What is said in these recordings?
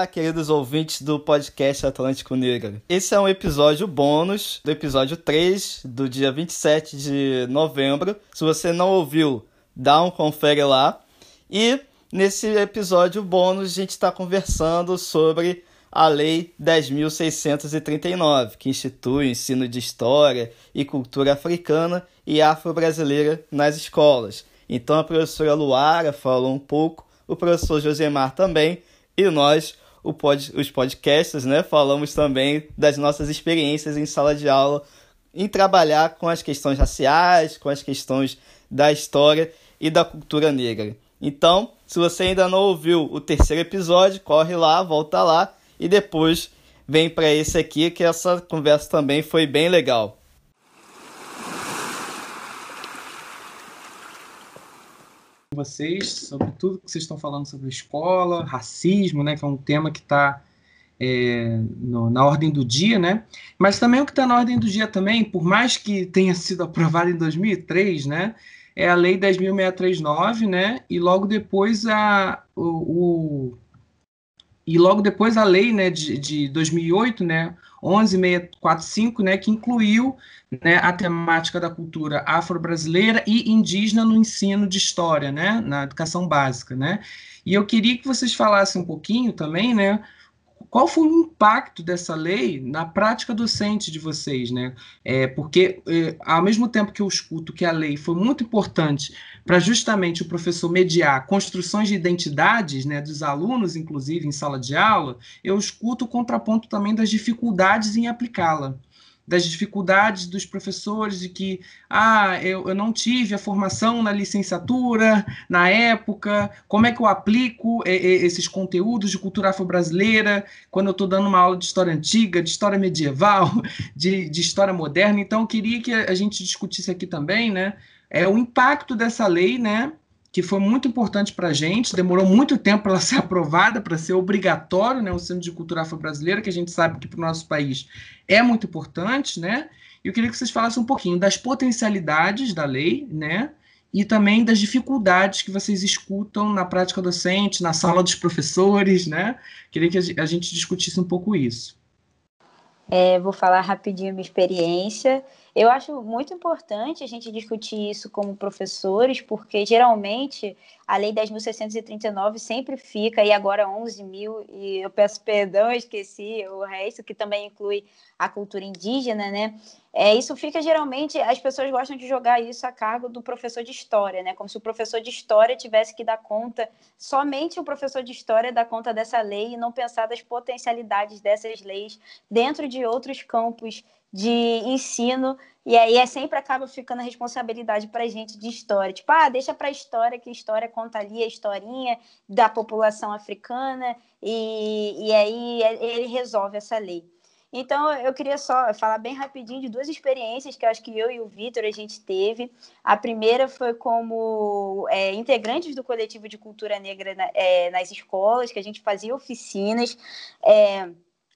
Olá, queridos ouvintes do podcast Atlântico Negro. Esse é um episódio bônus do episódio 3 do dia 27 de novembro. Se você não ouviu, dá um confere lá. E nesse episódio bônus a gente está conversando sobre a Lei 10.639, que institui o ensino de história e cultura africana e afro-brasileira nas escolas. Então a professora Luara falou um pouco, o professor Josemar também, e nós, pod, os podcasts, né, falamos também das nossas experiências em sala de aula, em trabalhar com as questões raciais, com as questões da história e da cultura negra. Então, se você ainda não ouviu o terceiro episódio, corre lá, volta lá e depois vem para esse aqui, que essa conversa também foi bem legal. Vocês sobre tudo que vocês estão falando sobre escola, racismo, né, que é um tema que está é, na ordem do dia, né? Mas também o que está na ordem do dia também, por mais que tenha sido aprovado em 2003, né? É a Lei 10.639, né? E logo depois a o, o, e logo depois a lei, né, de, de 2008, né? 11645, né, que incluiu né, a temática da cultura afro-brasileira e indígena no ensino de história, né, na educação básica, né. E eu queria que vocês falassem um pouquinho também, né, qual foi o impacto dessa lei na prática docente de vocês, né? É, porque, é, ao mesmo tempo que eu escuto que a lei foi muito importante para justamente o professor mediar construções de identidades né, dos alunos, inclusive em sala de aula, eu escuto o contraponto também das dificuldades em aplicá-la das dificuldades dos professores de que ah, eu, eu não tive a formação na licenciatura na época, como é que eu aplico e, e, esses conteúdos de cultura afro-brasileira quando eu estou dando uma aula de história antiga, de história medieval, de, de história moderna. Então, eu queria que a gente discutisse aqui também né, é, o impacto dessa lei, né, que foi muito importante para a gente, demorou muito tempo para ela ser aprovada, para ser obrigatório, né, o ensino de cultura afro-brasileira, que a gente sabe que para o nosso país é muito importante, né? E eu queria que vocês falassem um pouquinho das potencialidades da lei, né? E também das dificuldades que vocês escutam na prática docente, na sala dos professores, né? Queria que a gente discutisse um pouco isso. É, vou falar rapidinho a minha experiência. Eu acho muito importante a gente discutir isso como professores, porque geralmente a Lei 10.639 sempre fica, e agora 11 mil, e eu peço perdão, eu esqueci o resto, que também inclui a cultura indígena, né? É, isso fica geralmente, as pessoas gostam de jogar isso a cargo do professor de história, né? Como se o professor de história tivesse que dar conta, somente o professor de história dá conta dessa lei e não pensar das potencialidades dessas leis dentro de outros campos de ensino, e aí é sempre acaba ficando a responsabilidade para a gente de história. Tipo, ah, deixa para a história, que a história conta ali a historinha da população africana, e, e aí ele resolve essa lei. Então, eu queria só falar bem rapidinho de duas experiências que eu acho que eu e o Vitor a gente teve. A primeira foi como é, integrantes do coletivo de cultura negra na, é, nas escolas, que a gente fazia oficinas. É,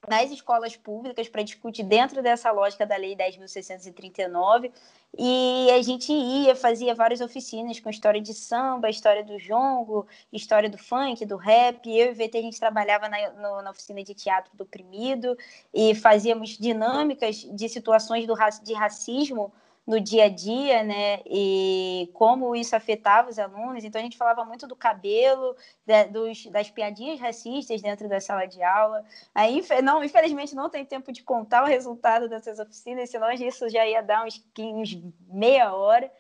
nas escolas públicas para discutir dentro dessa lógica da Lei 10.639 e a gente ia, fazia várias oficinas com história de samba, história do jongo, história do funk, do rap. Eu e o VT a gente trabalhava na, no, na oficina de teatro do oprimido e fazíamos dinâmicas de situações do, de racismo no dia a dia, né? E como isso afetava os alunos. Então a gente falava muito do cabelo, dos, das piadinhas racistas dentro da sala de aula. Aí, não, infelizmente, não tem tempo de contar o resultado dessas oficinas, senão isso já ia dar uns, uns meia hora.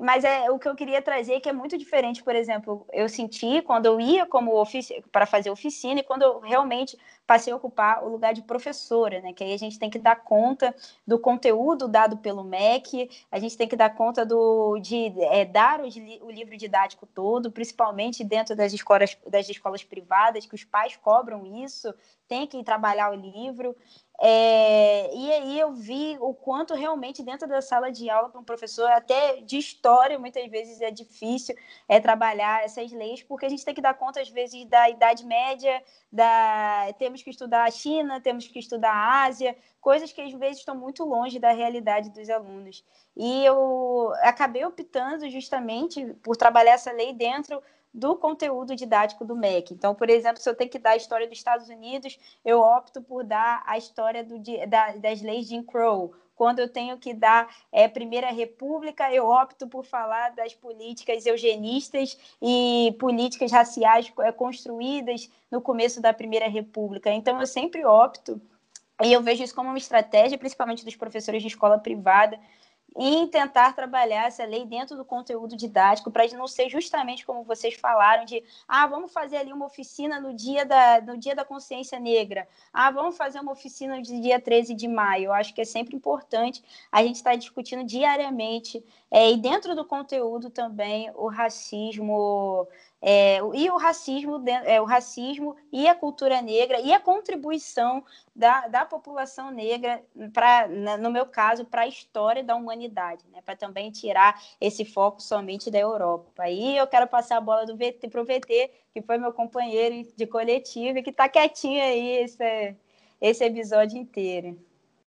Mas é o que eu queria trazer que é muito diferente, por exemplo, eu senti quando eu ia como para fazer oficina e quando eu realmente passei a ocupar o lugar de professora, né? Que aí a gente tem que dar conta do conteúdo dado pelo MEC, a gente tem que dar conta do de é, dar o, o, livro didático todo, principalmente dentro das escolas das escolas privadas, que os pais cobram isso, tem que trabalhar o livro. É, e aí eu vi o quanto realmente dentro da sala de aula para um professor, até de história, muitas vezes é difícil é trabalhar essas leis, porque a gente tem que dar conta, às vezes, da Idade Média, da... temos que estudar a China, temos que estudar a Ásia, coisas que às vezes estão muito longe da realidade dos alunos. E eu acabei optando justamente por trabalhar essa lei dentro do conteúdo didático do MEC. Então, por exemplo, se eu tenho que dar a história dos Estados Unidos, eu opto por dar a história do, da, das leis de Crow. Quando eu tenho que dar é, Primeira República, eu opto por falar das políticas eugenistas e políticas raciais é, construídas no começo da Primeira República. Então, eu sempre opto, e eu vejo isso como uma estratégia, principalmente dos professores de escola privada, em tentar trabalhar essa lei dentro do conteúdo didático, para não ser justamente como vocês falaram, de ah, vamos fazer ali uma oficina no dia da, no dia da consciência negra, ah, vamos fazer uma oficina no dia 13 de maio. Eu acho que é sempre importante a gente estar tá discutindo diariamente, é, e dentro do conteúdo também, o racismo é, e o racismo, é, o racismo e a cultura negra e a contribuição da, da população negra, pra, no meu caso, para a história da humanidade, né? para também tirar esse foco somente da Europa. Aí eu quero passar a bola para o VT, que foi meu companheiro de coletivo e que está quietinho aí esse, esse episódio inteiro.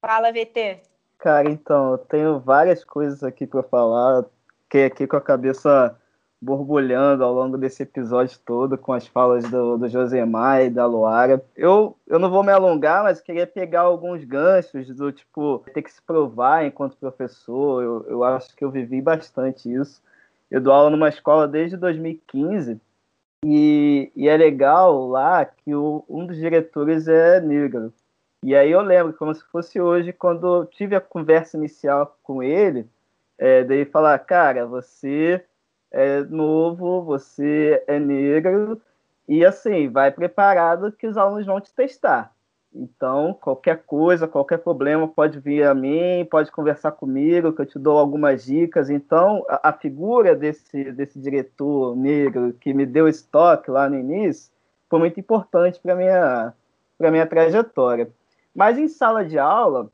Fala, VT. Cara, então, eu tenho várias coisas aqui para falar, que aqui com a cabeça borbulhando ao longo desse episódio todo com as falas do, do Josemar e da Luara. Eu, eu não vou me alongar, mas queria pegar alguns ganchos do tipo ter que se provar enquanto professor. Eu, eu acho que eu vivi bastante isso. Eu dou aula numa escola desde 2015 e, e é legal lá que o, um dos diretores é negro. E aí eu lembro, como se fosse hoje, quando eu tive a conversa inicial com ele, é, daí falar, cara, você é novo, você é negro, e assim, vai preparado que os alunos vão te testar. Então, qualquer coisa, qualquer problema, pode vir a mim, pode conversar comigo, que eu te dou algumas dicas. Então, a, a figura desse, desse diretor negro que me deu esse toque lá no início foi muito importante para a minha, minha trajetória. Mas em sala de aula,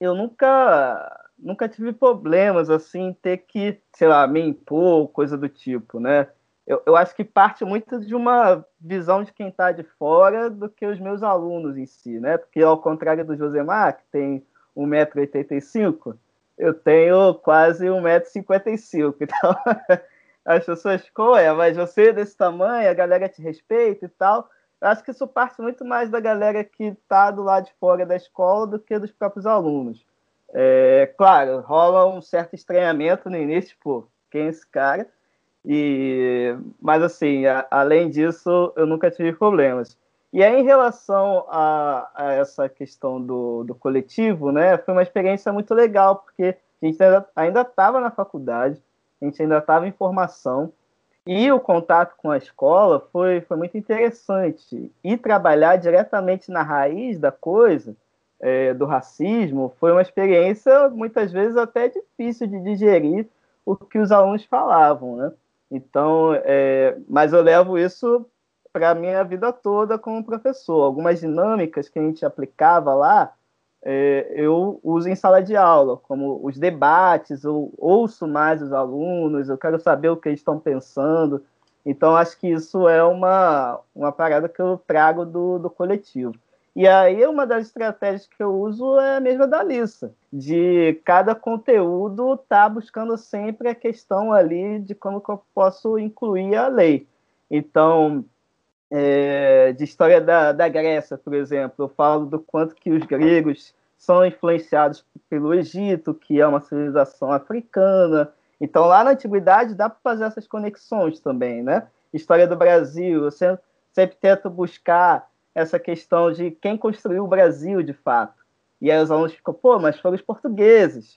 eu nunca nunca tive problemas assim ter que, sei lá, me impor, coisa do tipo, né? Eu, eu acho que parte muito de uma visão de quem está de fora do que os meus alunos em si, né? Porque ao contrário do Josemar, que tem 1,85m, eu tenho quase 1,55m. Então, as pessoas ficam, é, mas você é desse tamanho, a galera te respeita e tal. Eu acho que isso parte muito mais da galera que está do lado de fora da escola do que dos próprios alunos. É, claro, rola um certo estranhamento no início, pô, quem é esse cara? E, mas assim, a, além disso, eu nunca tive problemas. E aí, em relação a, a essa questão do, do, coletivo, né, foi uma experiência muito legal, porque a gente ainda estava na faculdade, a gente ainda estava em formação, e o contato com a escola foi, foi muito interessante. E trabalhar diretamente na raiz da coisa, é, do racismo foi uma experiência muitas vezes até difícil de digerir o que os alunos falavam, né? Então, é, mas eu levo isso para a minha vida toda como professor. Algumas dinâmicas que a gente aplicava lá, é, eu uso em sala de aula, como os debates, eu ouço mais os alunos, eu quero saber o que eles estão pensando. Então, acho que isso é uma, uma parada que eu trago do, do coletivo. E aí, uma das estratégias que eu uso é a mesma da Lissa, de cada conteúdo tá buscando sempre a questão ali de como que eu posso incluir a lei. Então, é, de história da, da Grécia, por exemplo, eu falo do quanto que os gregos são influenciados pelo Egito, que é uma civilização africana. Então, lá na antiguidade, dá para fazer essas conexões também, né? História do Brasil, eu sempre, sempre tento buscar essa questão de quem construiu o Brasil de fato. E aí os alunos ficam, pô, mas foram os portugueses.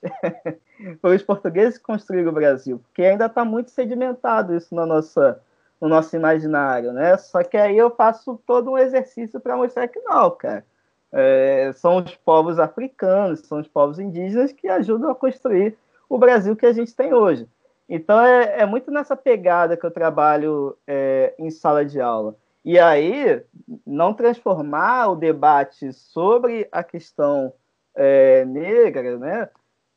foram os portugueses que construíram o Brasil, porque ainda está muito sedimentado isso na nossa, no nosso imaginário, né? Só que aí eu faço todo um exercício para mostrar que não, cara. É, são os povos africanos, são os povos indígenas que ajudam a construir o Brasil que a gente tem hoje. Então é, é muito nessa pegada que eu trabalho é, em sala de aula. E aí, não transformar o debate sobre a questão é, negra né,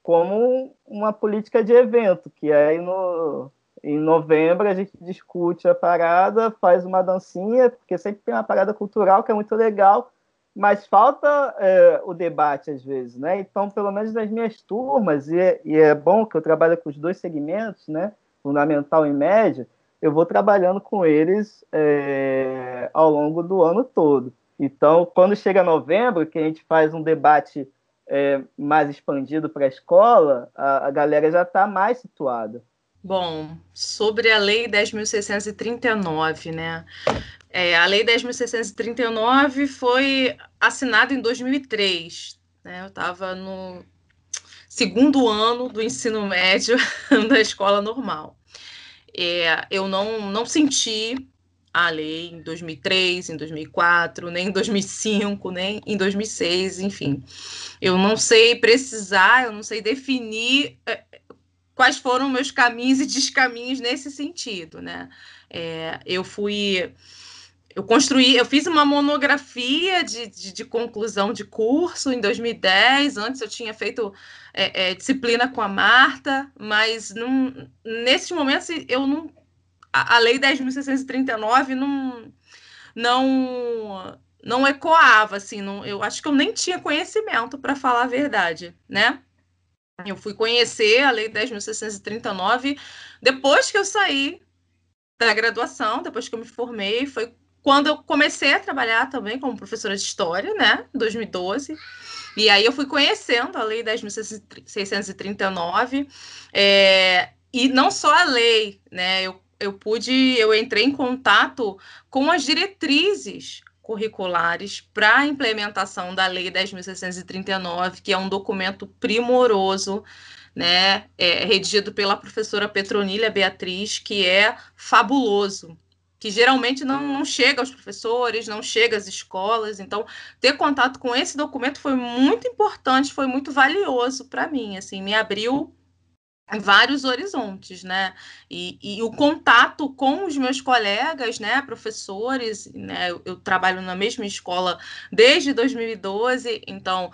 como uma política de evento, que aí no, em novembro a gente discute a parada, faz uma dancinha, porque sempre tem uma parada cultural que é muito legal, mas falta é, o debate às vezes, né? Então, pelo menos nas minhas turmas, e é, e é bom que eu trabalho com os dois segmentos, né? Fundamental e médio, eu vou trabalhando com eles é, ao longo do ano todo. Então, quando chega novembro, que a gente faz um debate é, mais expandido para a escola, a galera já está mais situada. Bom, sobre a Lei 10.639, né? É, a Lei 10.639 foi assinada em 2003. Né? Eu estava no segundo ano do ensino médio da escola normal. É, eu não, não senti a lei em 2003, em 2004, nem em 2005, nem em 2006, enfim. Eu não sei precisar, eu não sei definir é, quais foram meus caminhos e descaminhos nesse sentido, né? É, eu fui eu construí, eu fiz uma monografia de, de, de, conclusão de curso em 2010. Antes eu tinha feito é, é, disciplina com a Marta, mas num, nesses momentos eu não. A, a Lei 10.639 não, não, não ecoava, assim, não, eu acho que eu nem tinha conhecimento, para falar a verdade, né? Eu fui conhecer a Lei 10.639 depois que eu saí da graduação, depois que eu me formei, foi quando eu comecei a trabalhar também como professora de história, né, em 2012. E aí eu fui conhecendo a Lei 10.639, é, e não só a lei, né, eu, eu pude, eu entrei em contato com as diretrizes curriculares para a implementação da Lei 10.639, que é um documento primoroso, né, é, redigido pela professora Petronília Beatriz, que é fabuloso que geralmente não, não chega aos professores, não chega às escolas. Então, ter contato com esse documento foi muito importante, foi muito valioso para mim. Assim, me abriu vários horizontes, né? E, e, o contato com os meus colegas, né, professores, né? Eu, eu trabalho na mesma escola desde 2012, então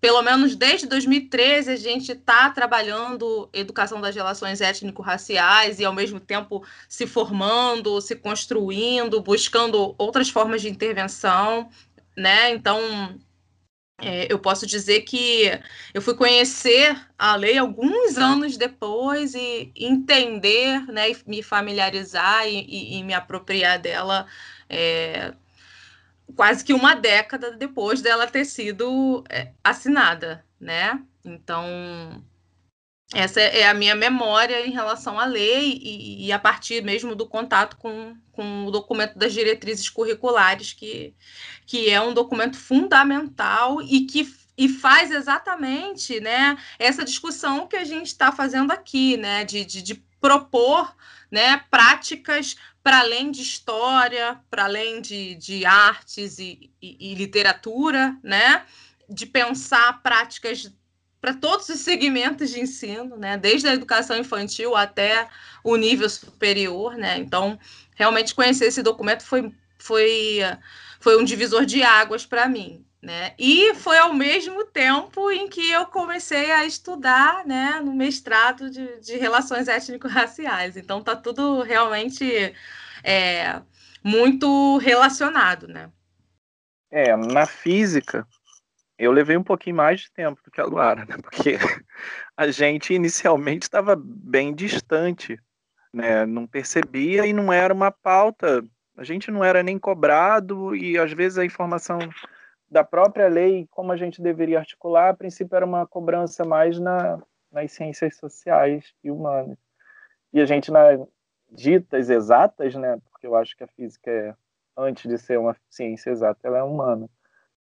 pelo menos desde 2013, a gente está trabalhando educação das relações étnico-raciais e, ao mesmo tempo, se formando, se construindo, buscando outras formas de intervenção, né? Então, é, eu posso dizer que eu fui conhecer a lei alguns anos depois e entender, né, e me familiarizar e, e, e me apropriar dela. É, quase que uma década depois dela ter sido é, assinada, né? Então, essa é a minha memória em relação à lei e, e, a partir mesmo do contato com, com o documento das diretrizes curriculares, que, que é um documento fundamental e que e faz exatamente né, essa discussão que a gente está fazendo aqui, né, de, de, de propor né, práticas para além de história, para além de, de artes e, e, e, literatura, né, de pensar práticas para todos os segmentos de ensino, né, desde a educação infantil até o nível superior, né. Então, realmente conhecer esse documento foi foi foi um divisor de águas para mim, né? E foi ao mesmo tempo em que eu comecei a estudar né, no mestrado de, de relações étnico-raciais. Então tá tudo realmente é, muito relacionado, né? É, na física, eu levei um pouquinho mais de tempo do que a Luara, né? Porque a gente inicialmente estava bem distante, né? Não percebia e não era uma pauta. A gente não era nem cobrado e às vezes a informação da própria lei, como a gente deveria articular, a princípio era uma cobrança mais na, nas ciências sociais e humanas. E a gente, nas ditas exatas, né, porque eu acho que a física é, antes de ser uma ciência exata, ela é humana.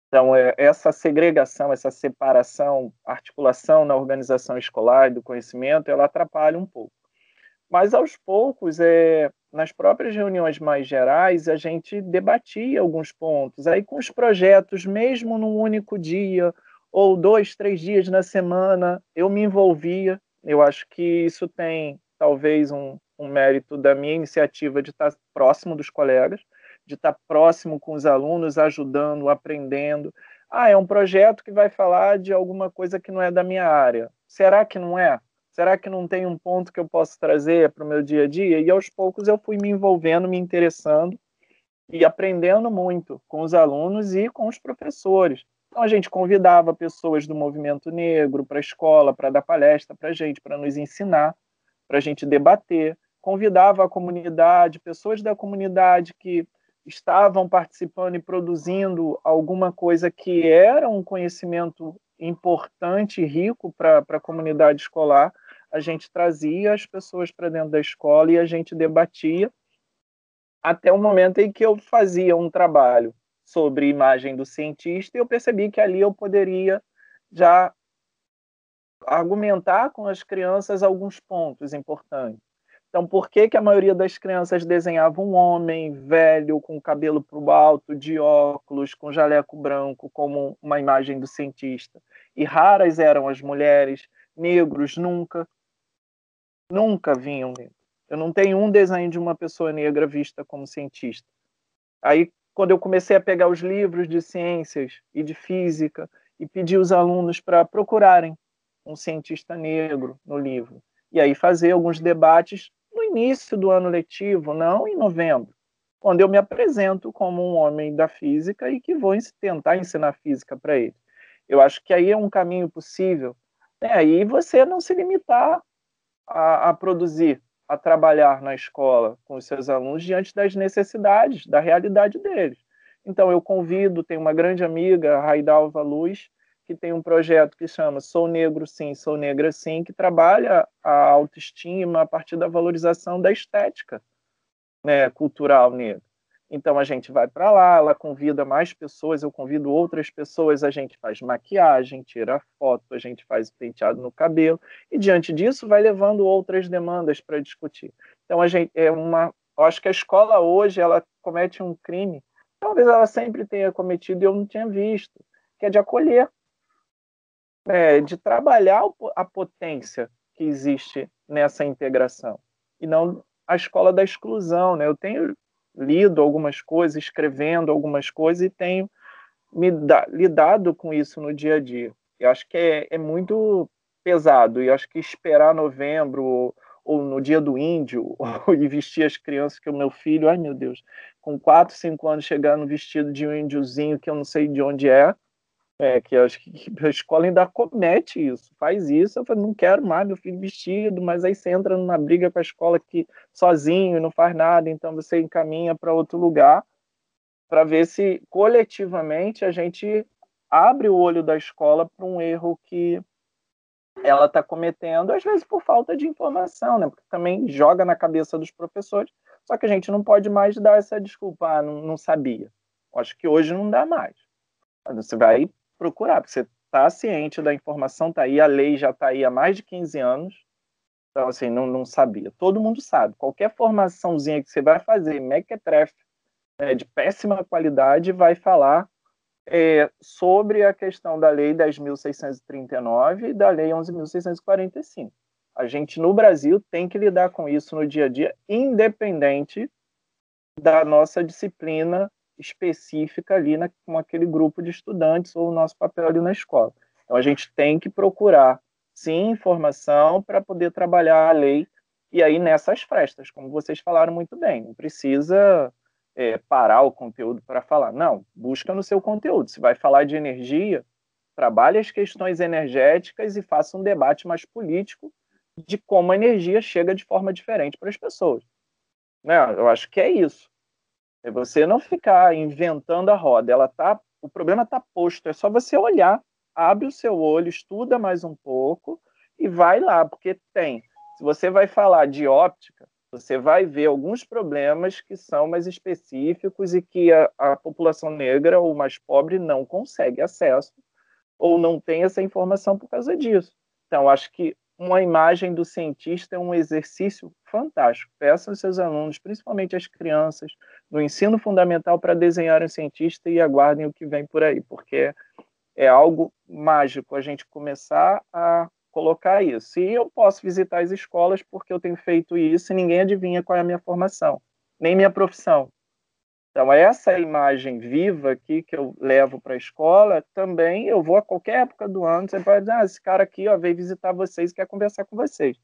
Então, é, essa segregação, essa separação, articulação na organização escolar do conhecimento, ela atrapalha um pouco. Mas, aos poucos, é, nas próprias reuniões mais gerais, a gente debatia alguns pontos. Aí, com os projetos, mesmo num único dia, ou dois, três dias na semana, eu me envolvia. Eu acho que isso tem, talvez, um, um mérito da minha iniciativa de estar próximo dos colegas, de estar próximo com os alunos, ajudando, aprendendo. Ah, é um projeto que vai falar de alguma coisa que não é da minha área. Será que não é? Será que não tem um ponto que eu posso trazer para o meu dia a dia? E aos poucos eu fui me envolvendo, me interessando e aprendendo muito com os alunos e com os professores. Então a gente convidava pessoas do movimento negro para a escola, para dar palestra para a gente, para nos ensinar, para a gente debater. convidava a comunidade, pessoas da comunidade que estavam participando e produzindo alguma coisa que era um conhecimento importante e rico para a comunidade escolar, a gente trazia as pessoas para dentro da escola e a gente debatia até o momento em que eu fazia um trabalho sobre imagem do cientista e eu percebi que ali eu poderia já argumentar com as crianças alguns pontos importantes. Então, por que, que a maioria das crianças desenhava um homem velho, com cabelo para o alto, de óculos, com jaleco branco, como uma imagem do cientista? E raras eram as mulheres, negros nunca. Nunca vinham. Eu não tenho um desenho de uma pessoa negra vista como cientista. Aí, quando eu comecei a pegar os livros de ciências e de física e pedir os alunos para procurarem um cientista negro no livro, e aí fazer alguns debates no início do ano letivo, não em novembro, quando eu me apresento como um homem da física e que vou tentar ensinar física para ele. Eu acho que aí é um caminho possível. Né? Você não se limitar a, a produzir, a trabalhar na escola com os seus alunos diante das necessidades, da realidade deles. Então, eu convido, tenho uma grande amiga, Raidalva Luz, que tem um projeto que chama Sou Negro Sim, Sou Negra Sim, que trabalha a autoestima a partir da valorização da estética né, cultural negra. Então a gente vai para lá, ela convida mais pessoas, eu convido outras pessoas, a gente faz maquiagem, tira foto, a gente faz penteado no cabelo e diante disso vai levando outras demandas para discutir. Então a gente é uma, eu acho que a escola hoje ela comete um crime, talvez ela sempre tenha cometido e eu não tinha visto, que é de acolher é, de trabalhar a potência que existe nessa integração e não a escola da exclusão. Né? Eu tenho lido algumas coisas, escrevendo algumas coisas e tenho me da, lidado com isso no dia a dia. Eu acho que é, é muito pesado e acho que esperar novembro ou, ou no dia do índio ou, e vestir as crianças que o meu filho, ai meu Deus, com 4, 5 anos chegando vestido de um índiozinho que eu não sei de onde é, é, que acho que a escola ainda comete isso, faz isso. Eu falei, não quero mais meu filho vestido, mas aí você entra numa briga com a escola que sozinho não faz nada, então você encaminha para outro lugar para ver se coletivamente a gente abre o olho da escola para um erro que ela está cometendo, às vezes por falta de informação, né? Porque também joga na cabeça dos professores. Só que a gente não pode mais dar essa desculpa, ah, não, não sabia. Acho que hoje não dá mais. Você vai procurar, porque você está ciente da informação, está aí, a lei já está aí há mais de 15 anos, então, assim, não, não sabia. Todo mundo sabe. Qualquer formaçãozinha que você vai fazer, mequetrefe, é, de péssima qualidade, vai falar é, sobre a questão da Lei 10.639 e da Lei 11.645. A gente, no Brasil, tem que lidar com isso no dia a dia, independente da nossa disciplina específica ali na, com aquele grupo de estudantes ou o nosso papel ali na escola. Então a gente tem que procurar, sim, informação para poder trabalhar a lei e aí nessas frestas, como vocês falaram muito bem, não precisa é, parar o conteúdo para falar, não, busca no seu conteúdo. Se vai falar de energia, trabalhe as questões energéticas e faça um debate mais político de como a energia chega de forma diferente para as pessoas. Né? Eu acho que é isso. É você não ficar inventando a roda. Ela tá, o problema está posto. É só você olhar, abre o seu olho, estuda mais um pouco e vai lá, porque tem. Se você vai falar de óptica, você vai ver alguns problemas que são mais específicos e que a, a população negra ou mais pobre não consegue acesso ou não tem essa informação por causa disso. Então, acho que uma imagem do cientista é um exercício fantástico. Peçam aos seus alunos, principalmente as crianças, no ensino fundamental, para desenhar um cientista e aguardem o que vem por aí, porque é algo mágico a gente começar a colocar isso. E eu posso visitar as escolas porque eu tenho feito isso e ninguém adivinha qual é a minha formação, nem minha profissão. Então, essa imagem viva aqui que eu levo para a escola, também eu vou a qualquer época do ano, você pode dizer, ah, esse cara aqui ó, veio visitar vocês quer conversar com vocês.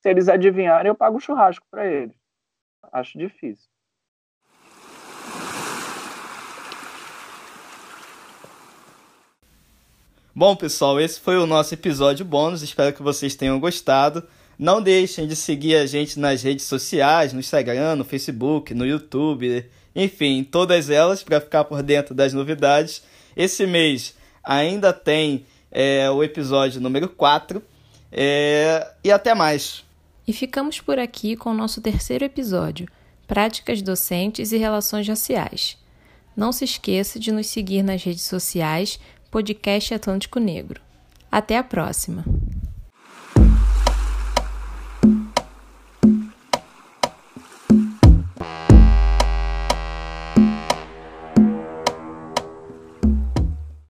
Se eles adivinharem, eu pago um churrasco para eles. Acho difícil. Bom, pessoal, esse foi o nosso episódio bônus. Espero que vocês tenham gostado. Não deixem de seguir a gente nas redes sociais, no Instagram, no Facebook, no YouTube, enfim, todas elas para ficar por dentro das novidades. Esse mês ainda tem é, o episódio número 4. É, e até mais. E ficamos por aqui com o nosso terceiro episódio: Práticas Docentes e Relações Raciais. Não se esqueça de nos seguir nas redes sociais, Podcast Atlântico Negro. Até a próxima!